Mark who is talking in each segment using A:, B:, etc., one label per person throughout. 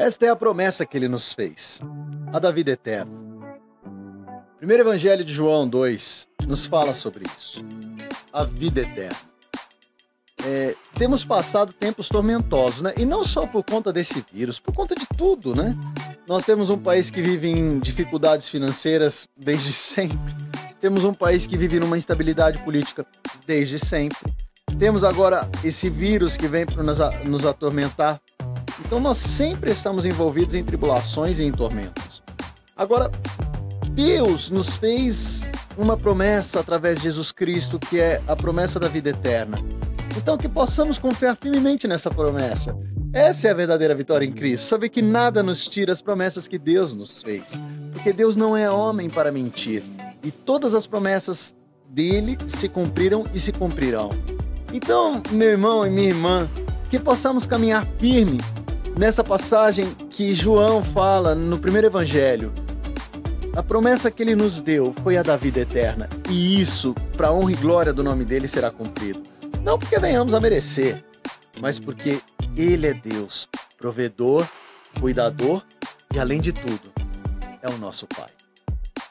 A: Esta é a promessa que ele nos fez, a da vida eterna. Primeiro Evangelho de João 2 nos fala sobre isso, a vida eterna. É, temos passado tempos tormentosos, né? E não só por conta desse vírus, por conta de tudo, né? Nós temos um país que vive em dificuldades financeiras desde sempre. Temos um país que vive numa instabilidade política desde sempre. Temos agora esse vírus que vem para nos atormentar então nós sempre estamos envolvidos em tribulações e em tormentos. Agora, Deus nos fez uma promessa através de Jesus Cristo, que é a promessa da vida eterna. Então que possamos confiar firmemente nessa promessa. Essa é a verdadeira vitória em Cristo. Saber que nada nos tira as promessas que Deus nos fez. Porque Deus não é homem para mentir. E todas as promessas dele se cumpriram e se cumprirão. Então, meu irmão e minha irmã, que possamos caminhar firme nessa passagem que João fala no primeiro evangelho. A promessa que ele nos deu foi a da vida eterna, e isso, para honra e glória do nome dele, será cumprido. Não porque venhamos a merecer, mas porque ele é Deus, provedor, cuidador e, além de tudo, é o nosso Pai.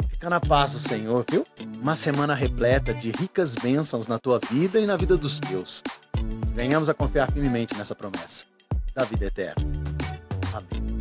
A: Fica na paz do Senhor, viu? Uma semana repleta de ricas bênçãos na tua vida e na vida dos teus. Venhamos a confiar firmemente nessa promessa da vida eterna. coming.